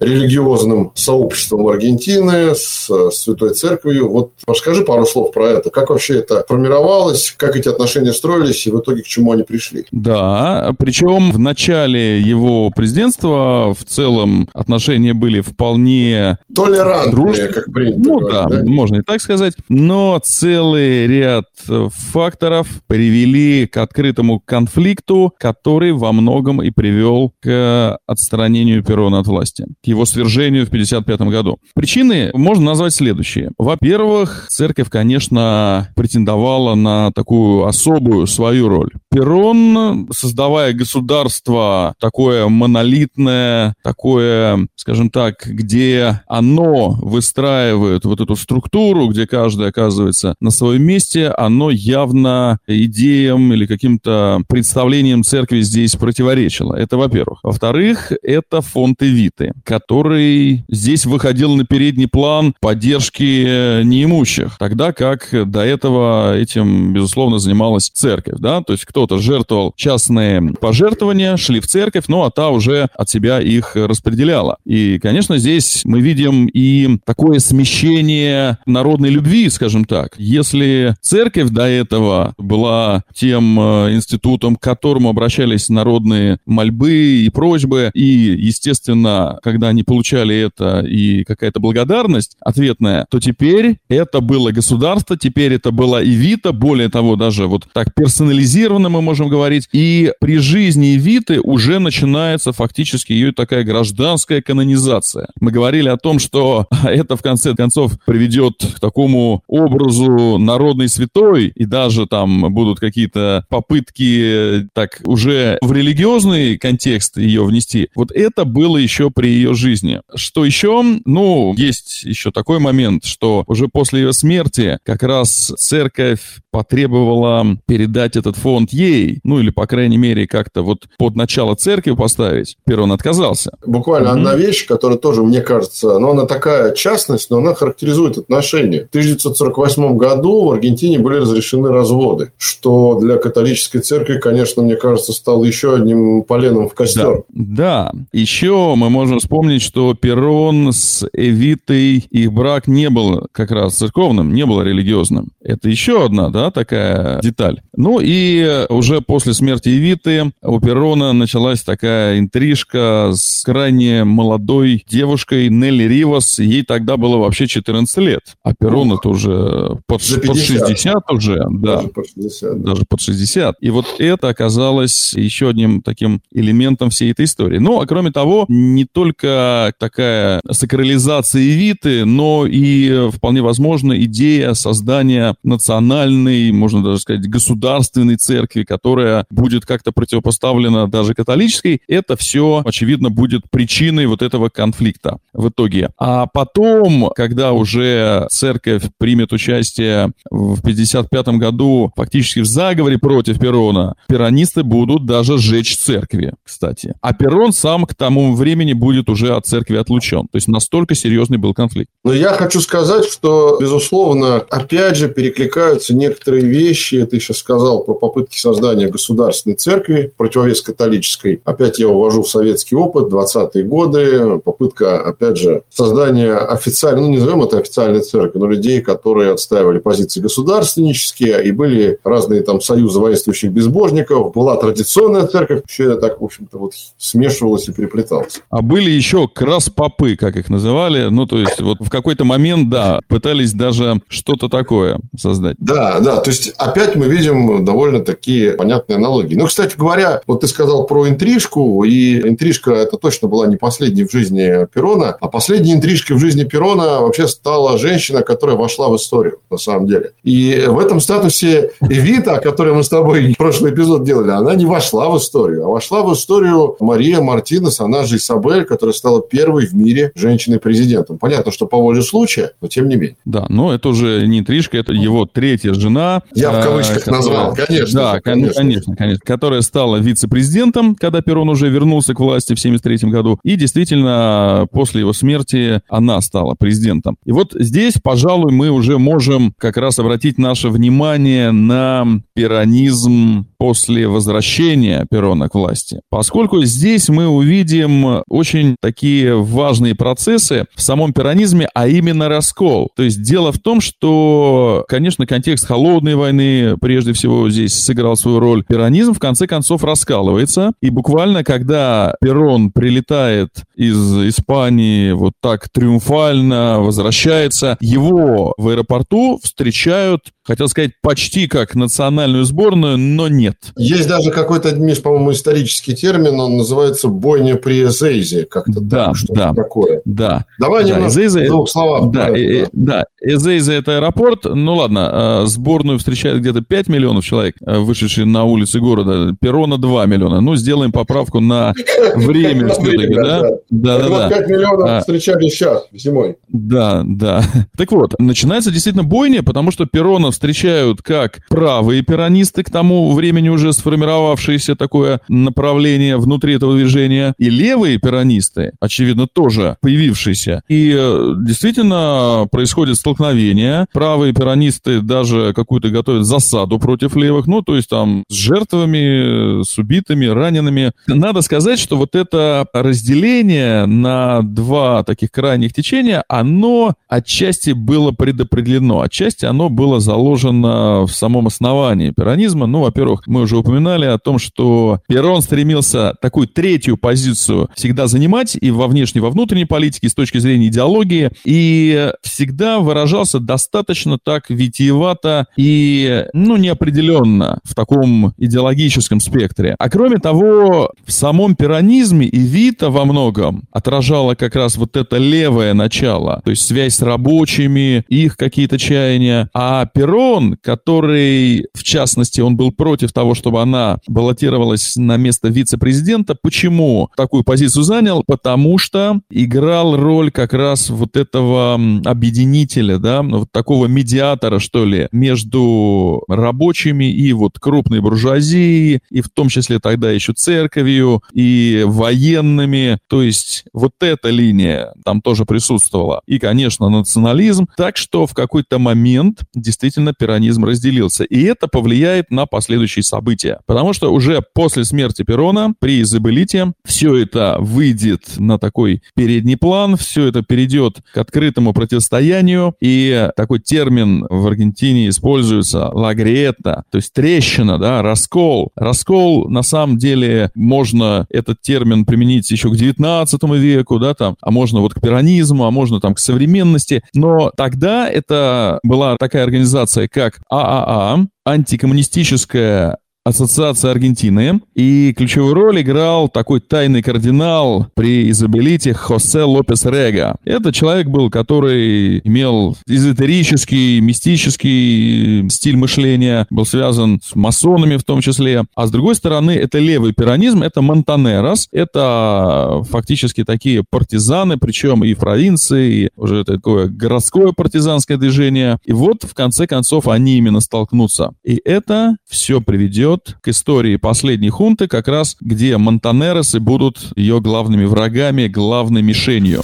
религиозным сообществом Аргентины, с Святой Церковью. Вот расскажи пару слов про это. Как вообще это формировалось, как эти отношения строились и в итоге к чему они пришли? Да, причем в начале его президентства в целом отношения были вполне... Толерантные, дружные. как принято Ну говорить, да, да, можно и так сказать. Но целый ряд факторов привели к открытому конфликту, который во многом и привел к отстранению Перона от власти, к его свержению в 1955 году. Причины можно назвать назвать следующие. Во-первых, церковь, конечно, претендовала на такую особую свою роль. Перрон, создавая государство такое монолитное, такое, скажем так, где оно выстраивает вот эту структуру, где каждый оказывается на своем месте, оно явно идеям или каким-то представлениям церкви здесь противоречило. Это во-первых. Во-вторых, это фонд Эвиты, который здесь выходил на передний план поддержки неимущих, тогда как до этого этим, безусловно, занималась церковь, да, то есть кто-то жертвовал частные пожертвования, шли в церковь, ну, а та уже от себя их распределяла. И, конечно, здесь мы видим и такое смещение народной любви, скажем так. Если церковь до этого была тем э, институтом, к которому обращались народные мольбы и просьбы, и, естественно, когда они получали это и какая-то благодарность, ответная, то теперь это было государство, теперь это была Эвита, более того, даже вот так персонализированно мы можем говорить, и при жизни Эвиты уже начинается фактически ее такая гражданская канонизация. Мы говорили о том, что (laughs) это в конце концов приведет к такому образу народной святой, и даже там будут какие-то попытки так уже в религиозный контекст ее внести. Вот это было еще при ее жизни. Что еще? Ну, есть еще такой момент, что уже после ее смерти как раз церковь потребовала передать этот фонд ей, ну или, по крайней мере, как-то вот под начало церкви поставить. Перрон отказался. Буквально mm-hmm. одна вещь, которая тоже, мне кажется, ну, она такая частность, но она характеризует отношения. В 1948 году в Аргентине были разрешены разводы, что для католической церкви, конечно, мне кажется, стало еще одним поленом в костер. Да, да. еще мы можем вспомнить, что Перрон с Эвитой их брак не был как раз церковным, не был религиозным. Это еще одна, да, такая деталь. Ну и уже после смерти Евиты у Перона началась такая интрижка с крайне молодой девушкой Нелли Ривас. Ей тогда было вообще 14 лет. А Перон это уже под, под 60 уже. Да, даже под 60. Даже под 60. И вот это оказалось еще одним таким элементом всей этой истории. Ну, а кроме того, не только такая сакрализация Евиты, но и вполне возможно идея создания национальной, можно даже сказать, государственной церкви, которая будет как-то противопоставлена даже католической, это все, очевидно, будет причиной вот этого конфликта в итоге. А потом, когда уже церковь примет участие в 55 году фактически в заговоре против Перона, перонисты будут даже сжечь церкви, кстати. А Перон сам к тому времени будет уже от церкви отлучен. То есть настолько серьезный был конфликт. Но я хочу сказать, что, безусловно, опять же перекликаются некоторые вещи. Ты сейчас сказал про попытки создания государственной церкви, противовес католической. Опять я увожу в советский опыт, 20-е годы, попытка, опять же, создания официальной, ну, не назовем это официальной церкви, но людей, которые отстаивали позиции государственнические, и были разные там союзы воинствующих безбожников, была традиционная церковь, все это так, в общем-то, вот смешивалось и переплеталось. А были еще краспопы, как их называли, ну, то есть вот в какой-то момент, да, пытались даже что-то такое создать. Да, да, то есть опять мы видим довольно такие понятные аналогии. Ну, кстати говоря, вот ты сказал про интрижку, и интрижка это точно была не последней в жизни Перона, а последней интрижкой в жизни Перона вообще стала женщина, которая вошла в историю, на самом деле. И в этом статусе Эвита, о которой мы с тобой прошлый эпизод делали, она не вошла в историю, а вошла в историю Мария Мартинес, она же Изабель, которая стала первой в мире женщиной-президентом. Понятно, что по воле случая, но тем не менее. Да, но это уже не интрижка, это его третья жена. Я в кавычках которая, назвал, конечно. Да, конечно, конечно, конечно. Которая стала вице-президентом, когда Перон уже вернулся к власти в 1973 году. И действительно, после его смерти она стала президентом. И вот здесь, пожалуй, мы уже можем как раз обратить наше внимание на перонизм после возвращения Перона к власти. Поскольку здесь мы увидим очень такие важные процессы в самом перонизме, а именно раскол. То есть дело в том, что, конечно, контекст холодной войны прежде всего здесь сыграл свою роль. Перонизм в конце концов раскалывается. И буквально, когда Перон прилетает из Испании вот так триумфально, возвращается, его в аэропорту встречают хотел сказать, почти как национальную сборную, но нет. Есть даже какой-то, Миш, по-моему, исторический термин, он называется бойня при Эзейзе, как-то да, так, да, такое. Да. Давай да, немножко Эзейзе, в двух словах. Да, да. Э, да, Эзейзе это аэропорт, ну ладно, а, сборную встречает где-то 5 миллионов человек, вышедшие на улицы города, Перона 2 миллиона. Ну, сделаем поправку на время (laughs) все-таки, да? Да, да, да. 5 миллионов а. встречали сейчас, зимой. Да, да. (laughs) Так вот, начинается действительно бойня, потому что Перона встречают как правые пиранисты, к тому времени уже сформировавшееся такое направление внутри этого движения, и левые пиранисты, очевидно, тоже появившиеся. И э, действительно происходит столкновение. Правые пиранисты даже какую-то готовят засаду против левых, ну, то есть там с жертвами, с убитыми, ранеными. Надо сказать, что вот это разделение на два таких крайних течения, оно отчасти было предопределено, отчасти оно было заложено в самом основании перонизма. Ну, во-первых, мы уже упоминали о том, что Перон стремился такую третью позицию всегда занимать и во внешней, и во внутренней политике с точки зрения идеологии, и всегда выражался достаточно так витиевато и, ну, неопределенно в таком идеологическом спектре. А кроме того, в самом перонизме и Вита во многом отражала как раз вот это левое начало, то есть связь с рабочими, их какие-то чаяния, а Перрон, который, в частности, он был против того, чтобы она баллотировалась на место вице-президента. Почему такую позицию занял? Потому что играл роль как раз вот этого объединителя, да, вот такого медиатора, что ли, между рабочими и вот крупной буржуазией, и в том числе тогда еще церковью, и военными. То есть вот эта линия там тоже присутствовала. И, конечно, национализм. Так что в какой-то момент действительно перонизм разделился. И это повлияет на последующие события. Потому что уже после смерти Перона, при Изабелите, все это выйдет на такой передний план, все это перейдет к открытому противостоянию. И такой термин в Аргентине используется лагрета, то есть трещина, да, раскол. Раскол, на самом деле, можно этот термин применить еще к 19 веку, да, там, а можно вот к пиранизму, а можно там к современности. Но тогда это была такая организация, как ААА, антикоммунистическая Ассоциация Аргентины. И ключевую роль играл такой тайный кардинал при изобилите Хосе Лопес Рега. Это человек был, который имел эзотерический, мистический стиль мышления, был связан с масонами в том числе. А с другой стороны, это левый пиранизм, это Монтанерос, это фактически такие партизаны, причем и провинции, и уже такое городское партизанское движение. И вот, в конце концов, они именно столкнутся. И это все приведет ведет к истории последней хунты, как раз где Монтанеросы будут ее главными врагами, главной мишенью.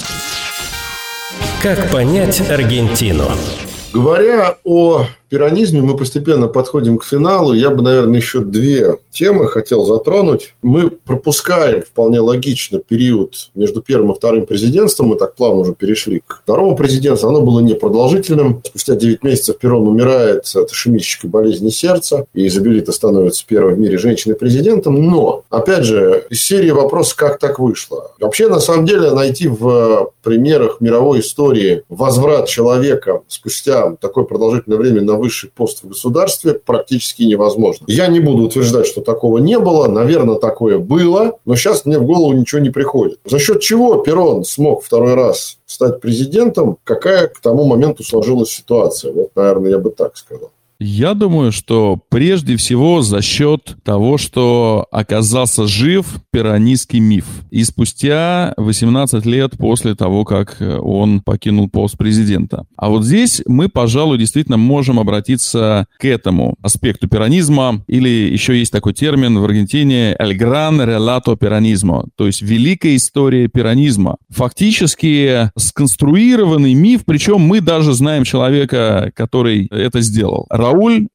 Как понять Аргентину? Говоря о пиранизме мы постепенно подходим к финалу. Я бы, наверное, еще две темы хотел затронуть. Мы пропускаем вполне логично период между первым и вторым президентством. Мы так плавно уже перешли к второму президентству. Оно было непродолжительным. Спустя 9 месяцев Перрон умирает от ишемической болезни сердца. И Изабелита становится первой в мире женщиной-президентом. Но, опять же, из серии вопрос, как так вышло. Вообще, на самом деле, найти в примерах мировой истории возврат человека спустя такое продолжительное время на высший пост в государстве практически невозможно. Я не буду утверждать, что такого не было. Наверное, такое было, но сейчас мне в голову ничего не приходит. За счет чего Перрон смог второй раз стать президентом? Какая к тому моменту сложилась ситуация? Вот, наверное, я бы так сказал. Я думаю, что прежде всего за счет того, что оказался жив пиранистский миф. И спустя 18 лет после того, как он покинул пост президента. А вот здесь мы, пожалуй, действительно можем обратиться к этому аспекту пиранизма. Или еще есть такой термин в Аргентине «el gran relato пиранизма», то есть «великая история пиранизма». Фактически сконструированный миф, причем мы даже знаем человека, который это сделал.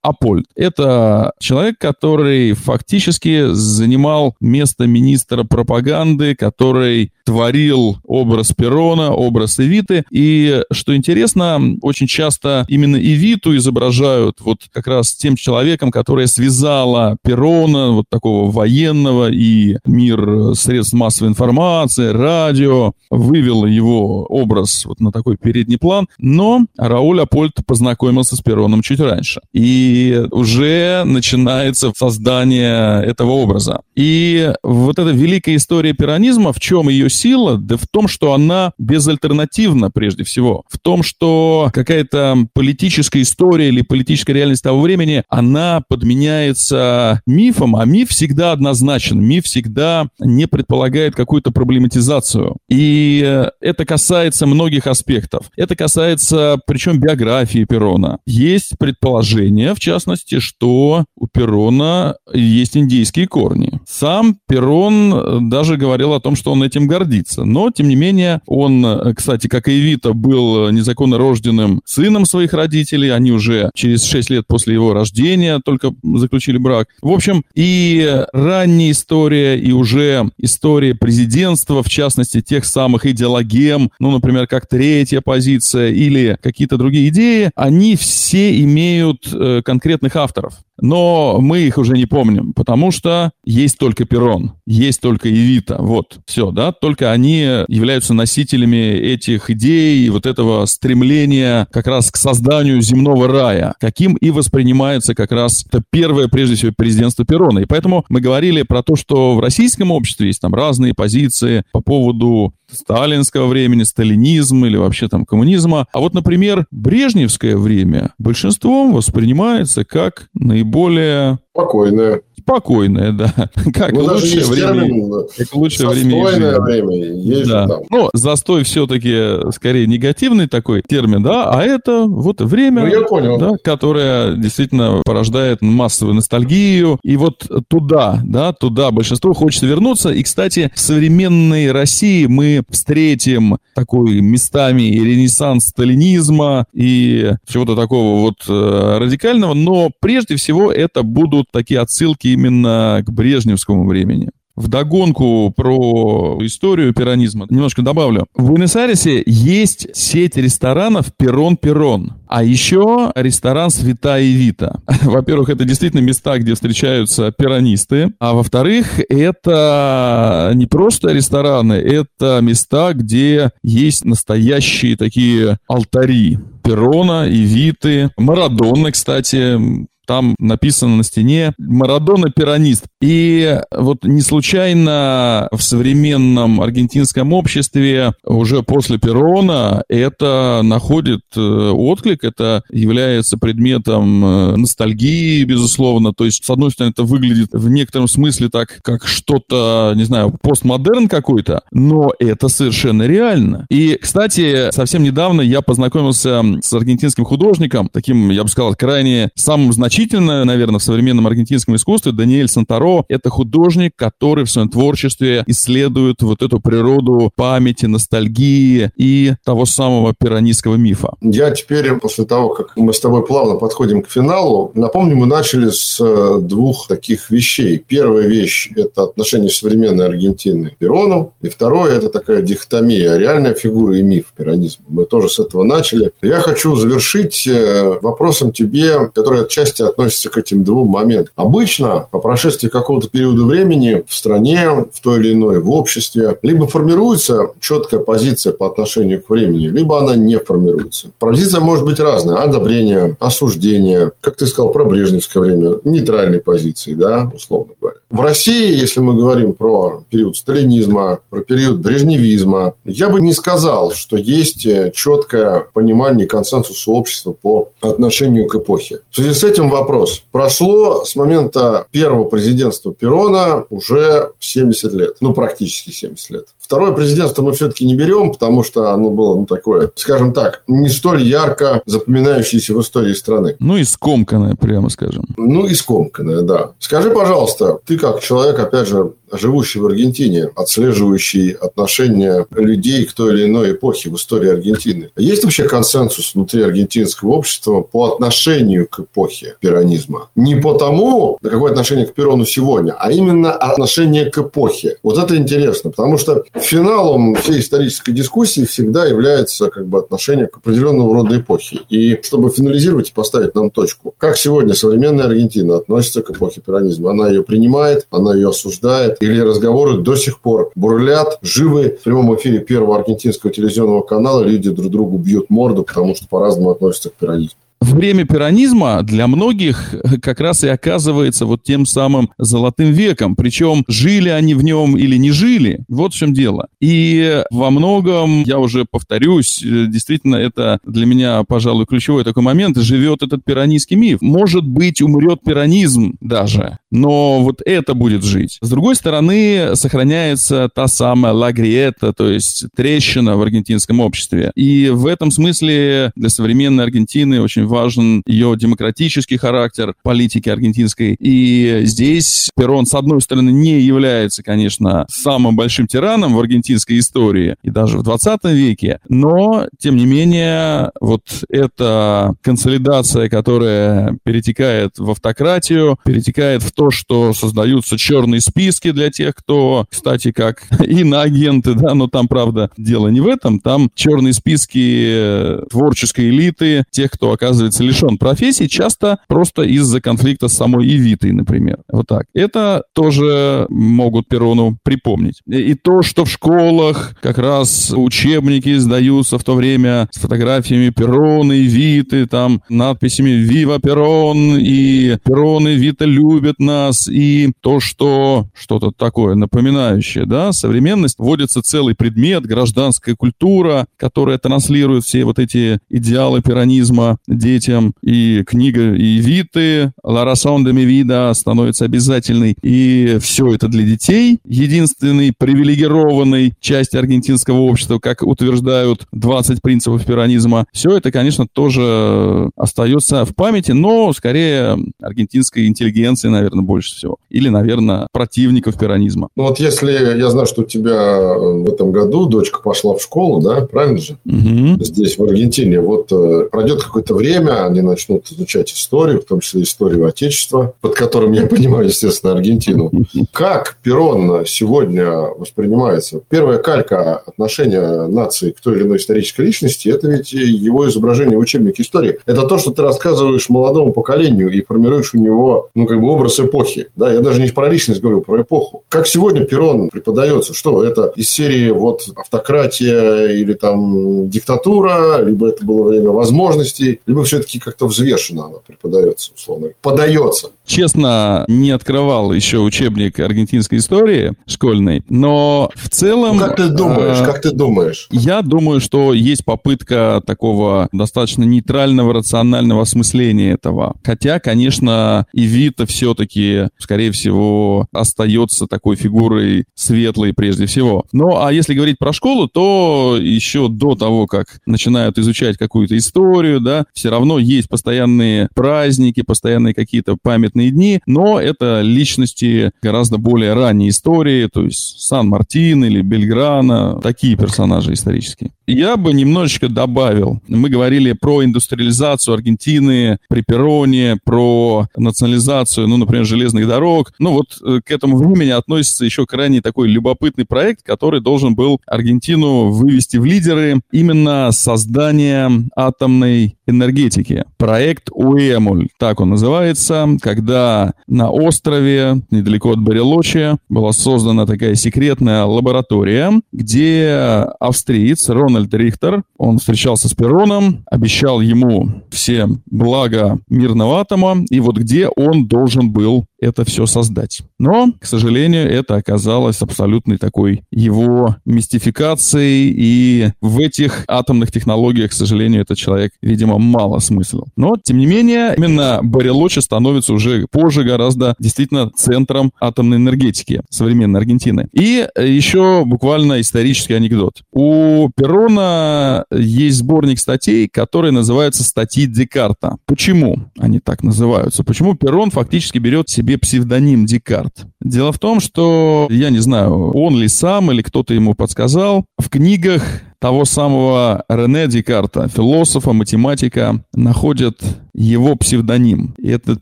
Апольд. Это человек, который фактически занимал место министра пропаганды, который творил образ Перона, образ Эвиты. И, что интересно, очень часто именно Эвиту изображают вот как раз тем человеком, которая связала Перона, вот такого военного, и мир средств массовой информации, радио, вывела его образ вот на такой передний план. Но Рауль Апольд познакомился с Пероном чуть раньше. И уже начинается создание этого образа. И вот эта великая история пиранизма, в чем ее сила? Да в том, что она безальтернативна прежде всего. В том, что какая-то политическая история или политическая реальность того времени, она подменяется мифом, а миф всегда однозначен. Миф всегда не предполагает какую-то проблематизацию. И это касается многих аспектов. Это касается, причем, биографии Перона. Есть предположение, в частности, что у Перона есть индейские корни. Сам Перон даже говорил о том, что он этим гордится гордиться. Но, тем не менее, он, кстати, как и Вита, был незаконно рожденным сыном своих родителей. Они уже через 6 лет после его рождения только заключили брак. В общем, и ранняя история, и уже история президентства, в частности, тех самых идеологем, ну, например, как третья позиция или какие-то другие идеи, они все имеют э, конкретных авторов. Но мы их уже не помним, потому что есть только Перрон, есть только Евита. Вот, все, да, только они являются носителями этих идей вот этого стремления как раз к созданию земного рая, каким и воспринимается как раз это первое, прежде всего, президентство Перрона. И поэтому мы говорили про то, что в российском обществе есть там разные позиции по поводу сталинского времени, сталинизм или вообще там коммунизма. А вот, например, брежневское время большинством воспринимается как наиболее... Спокойное спокойное, да. (laughs) Как ну, лучшее время. Термин, как лучшее время. время есть да. Там. Но застой все-таки скорее негативный такой термин, да, а это вот время, ну, я понял. Да, которое действительно порождает массовую ностальгию. И вот туда, да, туда большинство хочется вернуться. И, кстати, в современной России мы встретим такой местами и ренессанс сталинизма, и чего-то такого вот э, радикального, но прежде всего это будут такие отсылки именно к брежневскому времени. в догонку про историю пиранизма немножко добавлю. В Буэнос-Айресе есть сеть ресторанов «Перрон-Перрон». А еще ресторан «Святая Вита». (laughs) Во-первых, это действительно места, где встречаются пиранисты. А во-вторых, это не просто рестораны, это места, где есть настоящие такие алтари. Перона, Эвиты, Марадонны, кстати, там написано на стене «Марадона пиранист». И вот не случайно в современном аргентинском обществе уже после Перона это находит э, отклик, это является предметом э, ностальгии, безусловно. То есть, с одной стороны, это выглядит в некотором смысле так, как что-то, не знаю, постмодерн какой-то, но это совершенно реально. И, кстати, совсем недавно я познакомился с аргентинским художником, таким, я бы сказал, крайне самым значительным значительно, наверное, в современном аргентинском искусстве Даниэль Сантаро — это художник, который в своем творчестве исследует вот эту природу памяти, ностальгии и того самого пиранистского мифа. Я теперь, после того, как мы с тобой плавно подходим к финалу, напомню, мы начали с э, двух таких вещей. Первая вещь – это отношение современной Аргентины к Перону, и второе – это такая дихотомия, реальная фигура и миф пиранизма. Мы тоже с этого начали. Я хочу завершить э, вопросом тебе, который отчасти относится к этим двум моментам. Обычно по прошествии какого-то периода времени в стране, в той или иной, в обществе, либо формируется четкая позиция по отношению к времени, либо она не формируется. Позиция может быть разная. Одобрение, осуждение, как ты сказал, про брежневское время, нейтральной позиции, да, условно говоря. В России, если мы говорим про период сталинизма, про период брежневизма, я бы не сказал, что есть четкое понимание консенсуса общества по отношению к эпохе. В связи с этим вопрос. Прошло с момента первого президентства Перона уже 70 лет. Ну, практически 70 лет. Второе президентство мы все-таки не берем, потому что оно было, ну, такое, скажем так, не столь ярко запоминающееся в истории страны. Ну, и скомканное, прямо скажем. Ну, и скомканное, да. Скажи, пожалуйста, ты как человек, опять же, живущий в Аргентине, отслеживающий отношения людей к той или иной эпохе в истории Аргентины. Есть вообще консенсус внутри аргентинского общества по отношению к эпохе перонизма? Не по тому, какое отношение к Перону сегодня, а именно отношение к эпохе. Вот это интересно, потому что финалом всей исторической дискуссии всегда является как бы отношение к определенного рода эпохе. И чтобы финализировать и поставить нам точку, как сегодня современная Аргентина относится к эпохе перонизма? Она ее принимает, она ее осуждает, или разговоры до сих пор бурлят, живы. В прямом эфире первого аргентинского телевизионного канала люди друг другу бьют морду, потому что по-разному относятся к перонизму время пиранизма для многих как раз и оказывается вот тем самым золотым веком. Причем жили они в нем или не жили. Вот в чем дело. И во многом, я уже повторюсь, э, действительно, это для меня, пожалуй, ключевой такой момент. Живет этот пиранистский миф. Может быть, умрет пиранизм даже, но вот это будет жить. С другой стороны, сохраняется та самая лагриета, то есть трещина в аргентинском обществе. И в этом смысле для современной Аргентины очень важен ее демократический характер политики аргентинской. И здесь Перрон, с одной стороны, не является, конечно, самым большим тираном в аргентинской истории и даже в 20 веке, но, тем не менее, вот эта консолидация, которая перетекает в автократию, перетекает в то, что создаются черные списки для тех, кто, кстати, как (laughs) иноагенты, да, но там, правда, дело не в этом, там черные списки творческой элиты, тех, кто оказывается лишен профессии, часто просто из-за конфликта с самой Евитой, например. Вот так. Это тоже могут Перону припомнить. И то, что в школах как раз учебники издаются в то время с фотографиями Перона и Виты, там надписями «Вива Перон» и «Перон и Вита любят нас», и то, что что-то такое напоминающее, да, современность, вводится целый предмет, гражданская культура, которая транслирует все вот эти идеалы пиранизма, детям, и книга и Виты, «La razón de mi vida» становится обязательной, и все это для детей. Единственной привилегированной части аргентинского общества, как утверждают 20 принципов пиранизма, все это, конечно, тоже остается в памяти, но скорее аргентинской интеллигенции, наверное, наверное, больше всего. Или, наверное, противников пиранизма. Ну вот если я знаю, что у тебя э, в этом году дочка пошла в школу, да, правильно же? Угу. Здесь, в Аргентине. Вот э, пройдет какое-то время, они начнут изучать историю, в том числе историю Отечества, под которым я (laughs) понимаю, естественно, Аргентину. Как Перрон сегодня воспринимается? Первая калька отношения нации к той или иной исторической личности – это ведь его изображение в учебнике истории. Это то, что ты рассказываешь молодому поколению и формируешь у него, ну, как бы образ эпохи. Да, я даже не про личность говорю, про эпоху. Как сегодня Перрон преподается? Что это из серии вот автократия или там диктатура, либо это было время возможностей, либо все-таки как-то взвешенно она преподается, условно, подается. Честно, не открывал еще учебник аргентинской истории школьной, но в целом... Ну, как ты думаешь, э, как ты думаешь? Я думаю, что есть попытка такого достаточно нейтрального, рационального осмысления этого. Хотя, конечно, и Вита все-таки, скорее всего, остается такой фигурой светлой прежде всего. Ну, а если говорить про школу, то еще до того, как начинают изучать какую-то историю, да, все равно есть постоянные праздники, постоянные какие-то памятные дни, но это личности гораздо более ранней истории, то есть Сан-Мартин или Бельграна, такие персонажи исторические. Я бы немножечко добавил. Мы говорили про индустриализацию Аргентины при Пероне, про национализацию, ну, например, железных дорог. Ну, вот э, к этому времени относится еще крайне такой любопытный проект, который должен был Аргентину вывести в лидеры именно создание атомной энергетики. Проект УЭМУЛь, так он называется, когда на острове, недалеко от Барелочи, была создана такая секретная лаборатория, где австриец Рональд Рихтер, он встречался с Пероном, обещал ему все блага мирного атома, и вот где он должен был это все создать. Но, к сожалению, это оказалось абсолютной такой его мистификацией, и в этих атомных технологиях, к сожалению, этот человек, видимо, мало смыслил. Но, тем не менее, именно Барелочи становится уже позже гораздо действительно центром атомной энергетики современной Аргентины. И еще буквально исторический анекдот. У Перрона есть сборник статей, который называется «Статьи Декарта». Почему они так называются? Почему Перрон фактически берет себе себе псевдоним Декарт. Дело в том, что, я не знаю, он ли сам или кто-то ему подсказал, в книгах того самого Рене Декарта, философа, математика, находят его псевдоним. И этот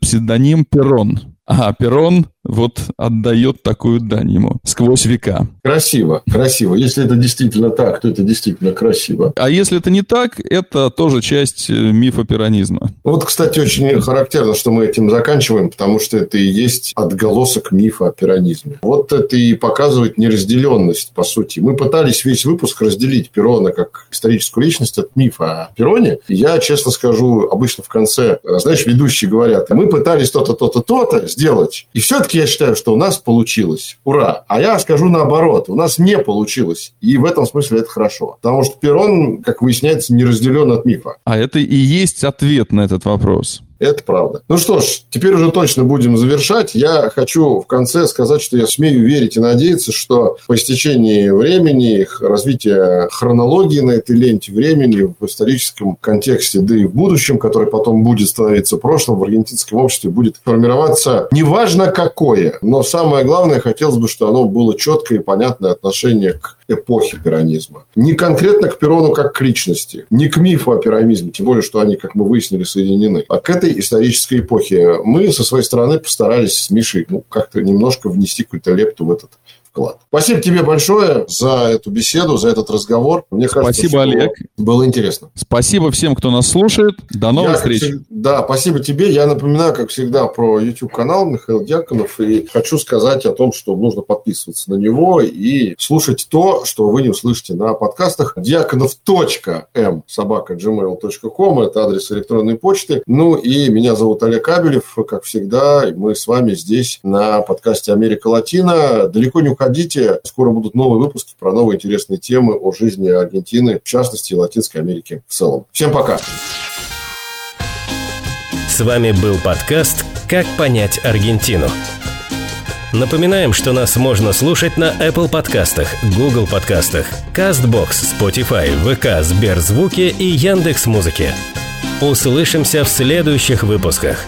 псевдоним Перрон. А Перрон вот отдает такую дань ему сквозь века. Красиво, красиво. Если это действительно так, то это действительно красиво. А если это не так, это тоже часть э, мифа пиранизма. Вот, кстати, очень характерно, что мы этим заканчиваем, потому что это и есть отголосок мифа о пиранизме. Вот это и показывает неразделенность, по сути. Мы пытались весь выпуск разделить Перона как историческую личность от мифа о Пероне. Я, честно скажу, обычно в конце, знаешь, ведущие говорят, мы пытались то-то, то-то, то-то сделать, и все-таки я считаю, что у нас получилось. Ура! А я скажу наоборот. У нас не получилось. И в этом смысле это хорошо. Потому что Перрон, как выясняется, не разделен от мифа. А это и есть ответ на этот вопрос. Это правда. Ну что ж, теперь уже точно будем завершать. Я хочу в конце сказать, что я смею верить и надеяться, что по истечении времени, развития хронологии на этой ленте времени в историческом контексте, да и в будущем, который потом будет становиться прошлым, в аргентинском обществе будет формироваться неважно какое, но самое главное, хотелось бы, чтобы оно было четкое и понятное отношение к эпохе пиранизма. Не конкретно к Перону как к личности, не к мифу о пирамизме, тем более, что они, как мы выяснили, соединены, а к этой этой исторической эпохи. Мы со своей стороны постарались с Мишей ну, как-то немножко внести какую-то лепту в этот вклад. Спасибо тебе большое за эту беседу, за этот разговор. Мне кажется, спасибо, Олег. Было интересно. Спасибо всем, кто нас слушает. До новых Я, встреч. Всегда, да, спасибо тебе. Я напоминаю, как всегда, про YouTube-канал Михаил Дьяконов. И хочу сказать о том, что нужно подписываться на него и слушать то, что вы не услышите на подкастах. Дьяконов.м собака gmail.com это адрес электронной почты. Ну и меня зовут Олег Кабелев. Как всегда, мы с вами здесь на подкасте «Америка Латина». Далеко не уходите Заходите, скоро будут новые выпуски про новые интересные темы о жизни Аргентины, в частности, и Латинской Америки в целом. Всем пока! С вами был подкаст «Как понять Аргентину». Напоминаем, что нас можно слушать на Apple подкастах, Google подкастах, CastBox, Spotify, ВК, Сберзвуки и Яндекс.Музыке. Услышимся в следующих выпусках.